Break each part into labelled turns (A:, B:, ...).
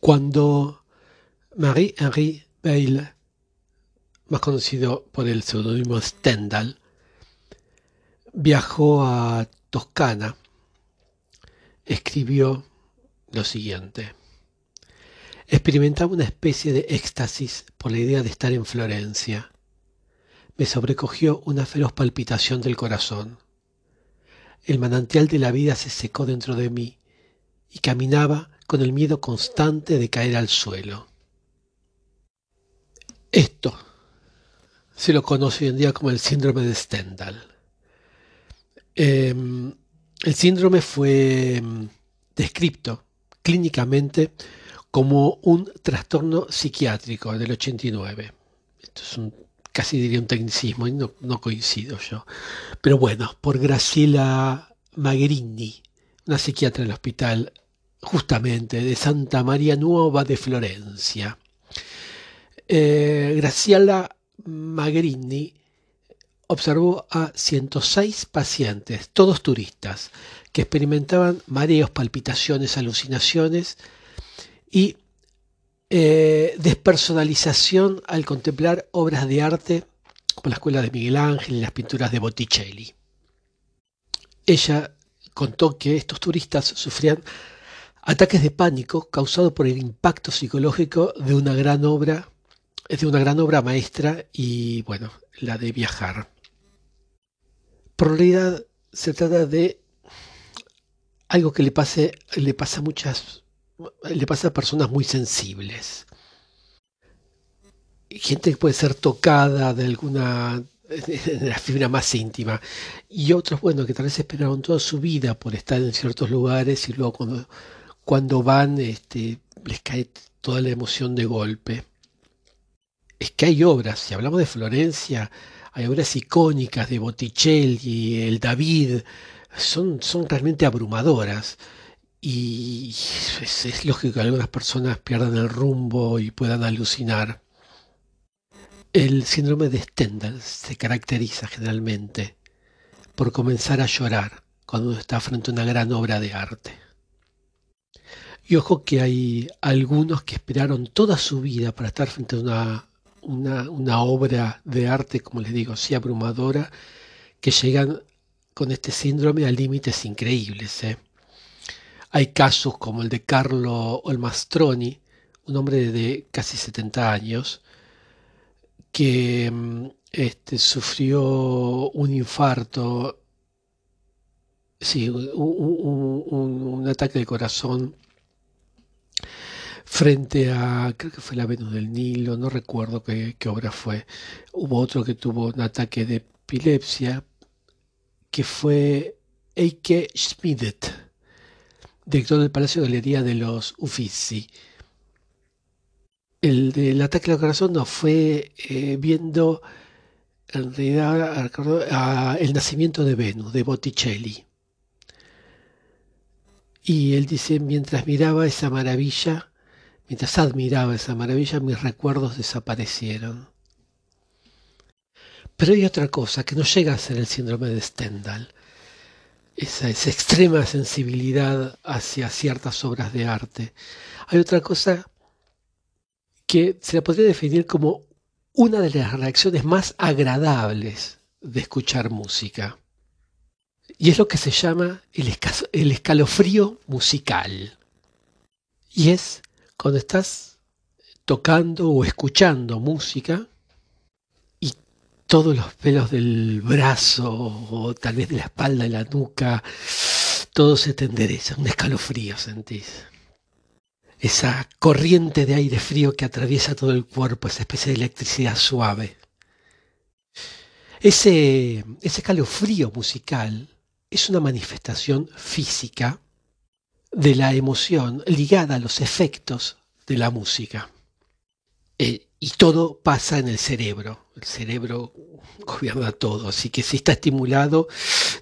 A: Cuando Marie-Henri Beyle, más conocido por el seudónimo Stendhal, viajó a Toscana, escribió lo siguiente. Experimentaba una especie de éxtasis por la idea de estar en Florencia. Me sobrecogió una feroz palpitación del corazón. El manantial de la vida se secó dentro de mí y caminaba con el miedo constante de caer al suelo. Esto se lo conoce hoy en día como el síndrome de Stendhal. Em, el síndrome fue em, descrito clínicamente como un trastorno psiquiátrico del 89. Esto es un, casi diría un tecnicismo y no, no coincido yo. Pero bueno, por Graciela Magrini, una psiquiatra del hospital justamente de Santa María Nuova de Florencia. Eh, Graciela Magrini observó a 106 pacientes, todos turistas, que experimentaban mareos, palpitaciones, alucinaciones y eh, despersonalización al contemplar obras de arte como la escuela de Miguel Ángel y las pinturas de Botticelli. Ella contó que estos turistas sufrían ataques de pánico causados por el impacto psicológico de una gran obra, de una gran obra maestra y bueno, la de viajar. Por realidad se trata de algo que le pase, le pasa a muchas, le pasa a personas muy sensibles. Gente que puede ser tocada de alguna de la fibra más íntima y otros bueno que tal vez esperaron toda su vida por estar en ciertos lugares y luego cuando cuando van este, les cae toda la emoción de golpe. Es que hay obras, si hablamos de Florencia, hay obras icónicas de Botticelli, el David, son, son realmente abrumadoras. Y es, es lógico que algunas personas pierdan el rumbo y puedan alucinar. El síndrome de Stendhal se caracteriza generalmente por comenzar a llorar cuando uno está frente a una gran obra de arte. Y ojo que hay algunos que esperaron toda su vida para estar frente a una, obra de arte, como les digo, así abrumadora, que llegan con este síndrome a límites increíbles. ¿eh? Hay casos como el de Carlo Olmastroni, un hombre de casi 70 años, que mm, este, sufrió un infarto, sí, un, un, ataque de corazón frente a, creo que fue la Venus del Nilo, no recuerdo qué, obra fue. Hubo otro que tuvo un ataque de epilepsia, que fue Eike Schmidt, director del Palacio de Galería de los Uffizi. El del ataque al corazón no fue eh, viendo en realidad el nacimiento de Venus, de Botticelli. Y él dice, mientras miraba esa maravilla, Mientras admiraba esa maravilla, mis recuerdos desaparecieron. Pero hay otra cosa que no llega a ser el síndrome de Stendhal. Esa, esa extrema sensibilidad hacia ciertas obras de arte. Hay otra cosa que se la podría definir como una de las reacciones más agradables de escuchar música. Y es lo que se llama el, escalofrío musical. Y es cuando estás tocando o escuchando música y todos los pelos del brazo o tal vez de la espalda y la nuca, todo se te endereza, un escalofrío sentís. Esa corriente de aire frío que atraviesa todo el cuerpo, esa especie de electricidad suave. Ese, ese escalofrío musical es una manifestación física de la emoción ligada a los efectos de la música. Eh, y todo pasa en el cerebro. El cerebro gobierna todo. Así que si está estimulado,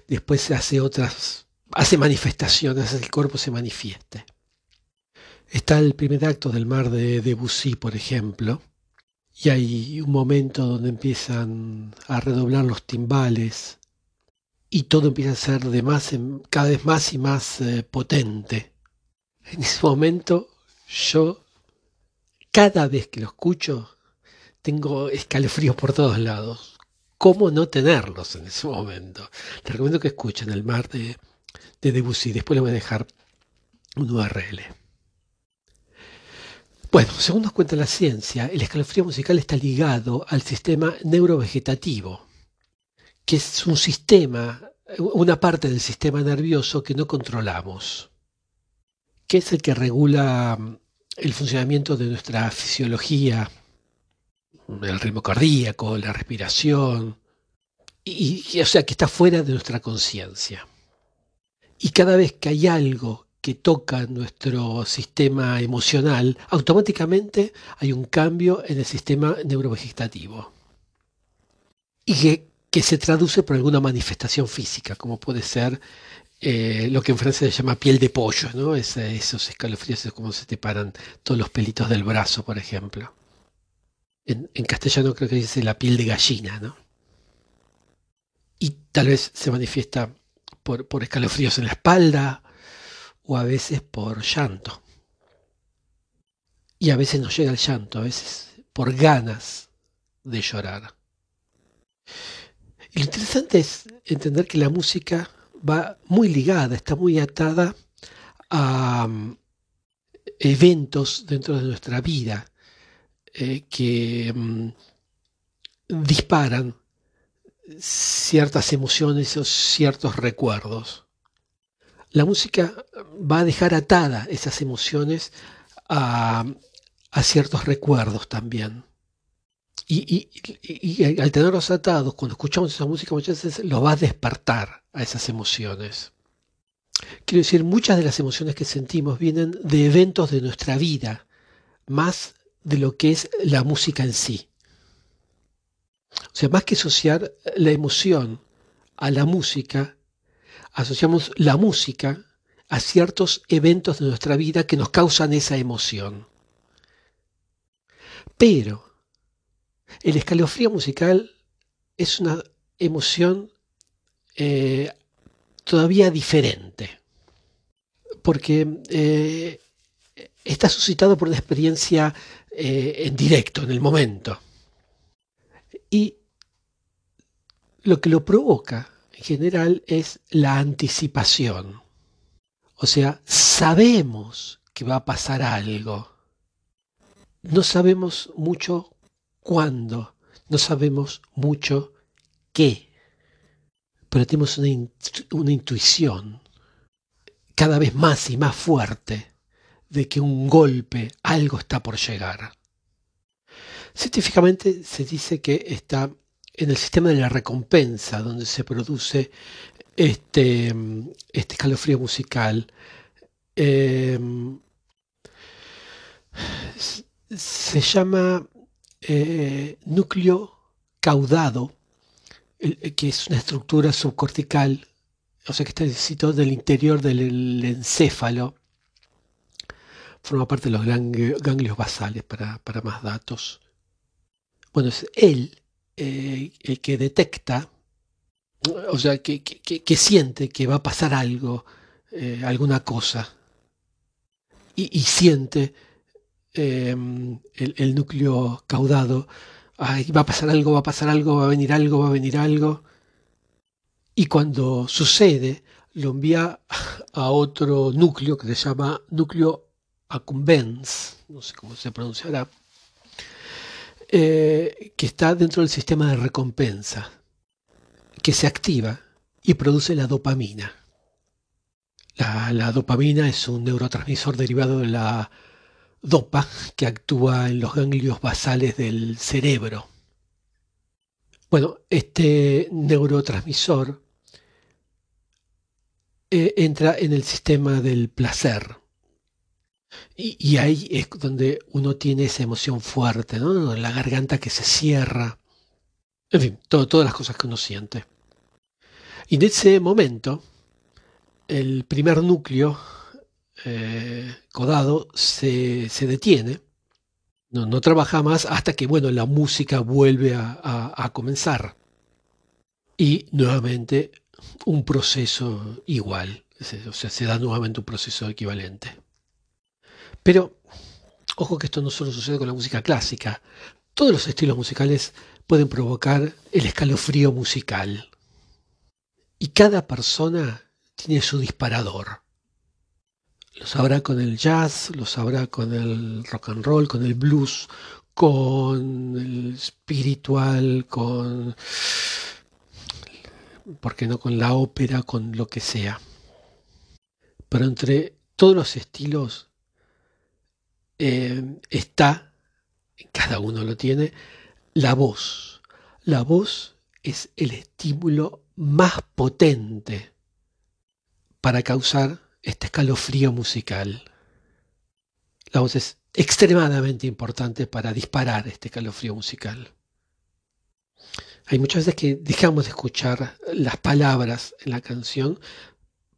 A: después hace otras, hace manifestaciones, el cuerpo se manifieste. Está el primer acto del mar de Debussy, por ejemplo, y hay un momento donde empiezan a redoblar los timbales y todo empieza a ser de más, cada vez más y más eh, potente. En ese momento yo cada vez que lo escucho, tengo escalofríos por todos lados. ¿Cómo no tenerlos en ese momento? Les recomiendo que escuchen El mar de, de Debussy. Después les voy a dejar un URL. Bueno, según nos cuenta la ciencia, el escalofrío musical está ligado al sistema neurovegetativo, que es un sistema, una parte del sistema nervioso que no controlamos, que es el que regula mm, el funcionamiento de nuestra fisiología, el ritmo cardíaco, la respiración, y, o sea que está fuera de nuestra conciencia. Y cada vez que hay algo que toca nuestro sistema emocional, automáticamente hay un cambio en el sistema neurovegetativo. Y que, se traduce por alguna manifestación física, como puede ser eh, lo que en francés se llama piel de pollo, ¿no? esos escalofríos, es como se te paran todos los pelitos del brazo, por ejemplo. En, castellano creo que dice la piel de gallina, ¿no? Y tal vez se manifiesta por, escalofríos en la espalda o a veces por llanto. Y a veces no llega el llanto, a veces por ganas de llorar. Lo interesante es entender que la música va muy ligada, está muy atada a mm, eventos dentro de nuestra vida eh, que mm, disparan ciertas emociones o ciertos recuerdos. La música va a dejar atada esas emociones a, ciertos recuerdos también. Y, al tenerlos atados, cuando escuchamos esa música muchas veces lo va a despertar a esas emociones. Quiero decir, muchas de las emociones que sentimos vienen de eventos de nuestra vida, más de lo que es la música en sí. O sea, más que asociar la emoción a la música, asociamos la música a ciertos eventos de nuestra vida que nos causan esa emoción. Pero el escalofrío musical es una emoción eh, todavía diferente, porque eh, está suscitado por una experiencia eh, en directo, en el momento. Y lo que lo provoca en general es la anticipación. O sea, sabemos que va a pasar algo. No sabemos mucho cuándo, no sabemos mucho qué, pero tenemos una, una intuición cada vez más y más fuerte de que un golpe, algo está por llegar. Científicamente se dice que está en el sistema de la recompensa donde se produce este, este escalofrío musical. Em, se llama eh, núcleo caudado, que es una estructura subcortical, o sea que está situado en el interior del encéfalo. Forma parte de los ganglios basales para más datos. Bueno, es él eh, el que detecta, o sea, que, siente que va a pasar algo, eh, alguna cosa, y, siente em, el, núcleo caudado, va a pasar algo, va a pasar algo, va a venir algo, va a venir algo, y cuando sucede, lo envía a otro núcleo que se llama núcleo accumbens, no sé cómo se pronunciará, eh, que está dentro del sistema de recompensa, que se activa y produce la dopamina. La, dopamina es un neurotransmisor derivado de la dopa que actúa en los ganglios basales del cerebro. Bueno, este neurotransmisor eh, entra en el sistema del placer. Y, ahí es donde uno tiene esa emoción fuerte, ¿no? La garganta que se cierra. En fin, todas las cosas que uno siente. Y en ese momento, el primer núcleo eh, codado se, detiene, no, trabaja más hasta que, bueno, la música vuelve a comenzar. Y nuevamente un proceso igual, o sea, se da nuevamente un proceso equivalente. Pero Ojo que esto no solo sucede con la música clásica. Todos los estilos musicales pueden provocar el escalofrío musical. Y cada persona tiene su disparador. Lo sabrá con el jazz, lo sabrá con el rock and roll, con el blues, con el espiritual, con, ¿por qué no? Con la ópera, con lo que sea. Pero entre todos los estilos eh, está, cada uno lo tiene, la voz. La voz es el estímulo más potente para causar este escalofrío musical. La voz es extremadamente importante para disparar este calofrío musical. Hay muchas veces que dejamos de escuchar las palabras en la canción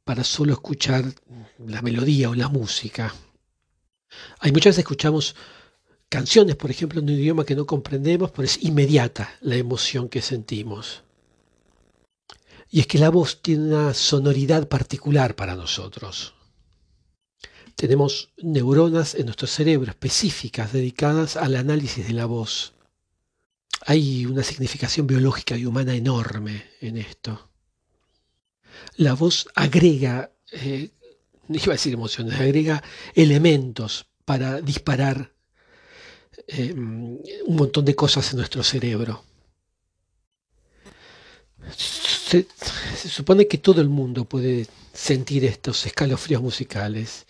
A: para solo escuchar la melodía o la música. Hay muchas veces que escuchamos canciones, por ejemplo, en un idioma que no comprendemos, pero es inmediata la emoción que sentimos. Y es que la voz tiene una sonoridad particular para nosotros. Tenemos neuronas en nuestro cerebro específicas dedicadas al análisis de la voz. Hay una significación biológica y humana enorme en esto. La voz agrega, eh, iba a decir emociones, agrega elementos para disparar eh, un montón de cosas en nuestro cerebro. Se, supone que todo el mundo puede sentir estos escalofríos musicales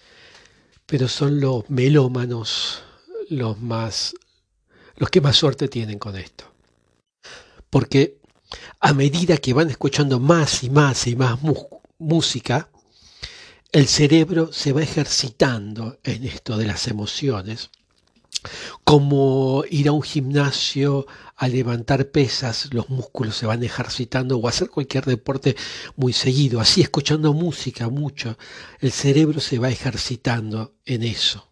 A: pero son los melómanos los más los que más suerte tienen con esto. Porque a medida que van escuchando más y más y más música, el cerebro se va ejercitando en esto de las emociones como ir a un gimnasio a levantar pesas, los músculos se van ejercitando o hacer cualquier deporte muy seguido, así escuchando música mucho, el cerebro se va ejercitando en eso.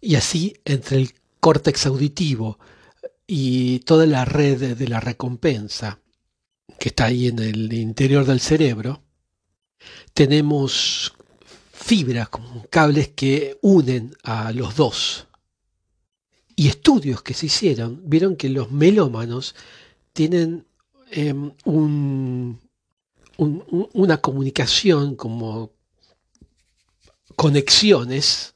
A: Y así entre el córtex auditivo y toda la red de la recompensa que está ahí en el interior del cerebro, tenemos fibras, como cables que unen a los dos y estudios que se hicieron vieron que los melómanos tienen em, una comunicación como conexiones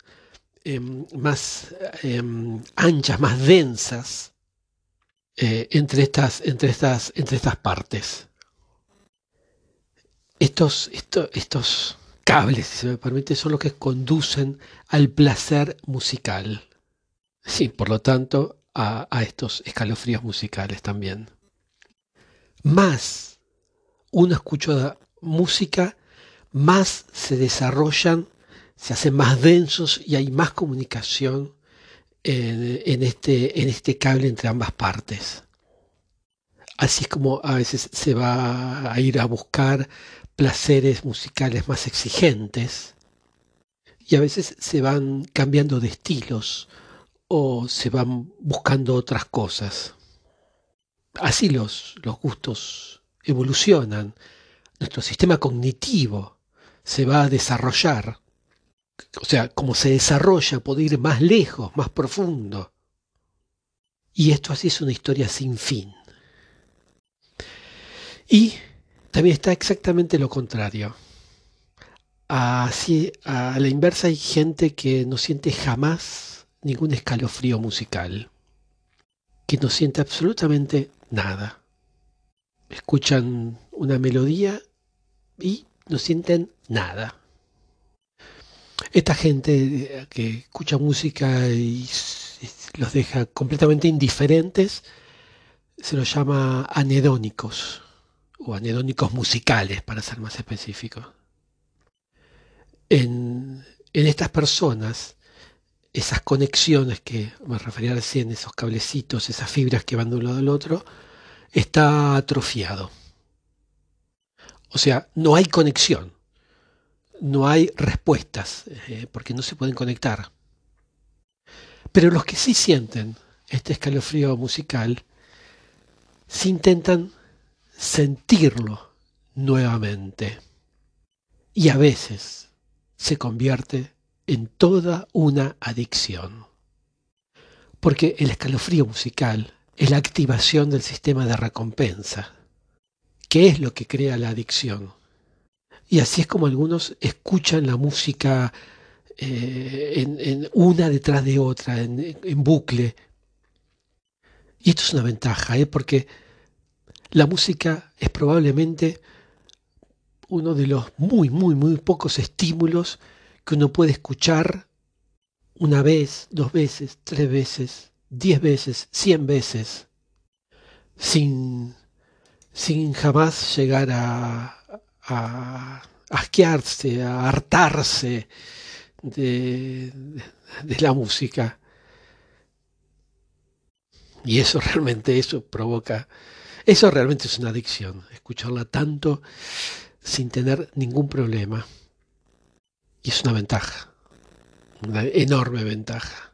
A: em, más em, anchas, más densas eh, entre, estas, entre, estas, entre estas partes. Estos, estos cables, si se me permite, son los que conducen al placer musical. Sí, por lo tanto, a, estos escalofríos musicales también. Más uno escucha música, más se desarrollan, se hacen más densos y hay más comunicación en, este, en este cable entre ambas partes. Así es como a veces se va a ir a buscar placeres musicales más exigentes y a veces se van cambiando de estilos o se van buscando otras cosas. Así los, los gustos evolucionan, nuestro sistema cognitivo se va a desarrollar. O sea, como se desarrolla, puede ir más lejos, más profundo. Y esto así es una historia sin fin. Y también está exactamente lo contrario. Así, a la inversa hay gente que no siente jamás ningún escalofrío musical, que no siente absolutamente nada. Escuchan una melodía y no sienten nada. Esta gente que escucha música y los deja completamente indiferentes, se los llama anedónicos o anedónicos musicales, para ser más específico. En, en estas personas esas conexiones que me refería recién, esos cablecitos, esas fibras que van de un lado al otro, está atrofiado. O sea, no hay conexión, no hay respuestas, eh, porque no se pueden conectar. Pero los que sí sienten este escalofrío musical, sí intentan sentirlo nuevamente. Y a veces se convierte en toda una adicción. Porque el escalofrío musical es la activación del sistema de recompensa, que es lo que crea la adicción. Y así es como algunos escuchan la música eh, en, una detrás de otra, en, bucle. Y esto es una ventaja, ¿eh? porque la música es probablemente uno de los muy, muy, muy pocos estímulos que uno puede escuchar una vez, dos veces, tres veces, diez veces, cien veces, sin, sin jamás llegar a, a asquearse, a hartarse de, de la música. Y eso realmente, eso provoca, eso realmente es una adicción, escucharla tanto sin tener ningún problema. Y es una ventaja, una enorme ventaja,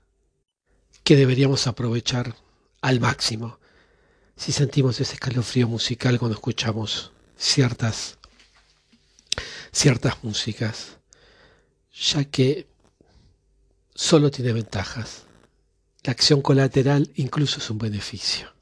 A: que deberíamos aprovechar al máximo si sentimos ese escalofrío musical cuando escuchamos ciertas, ciertas músicas, ya que solo tiene ventajas. La acción colateral incluso es un beneficio.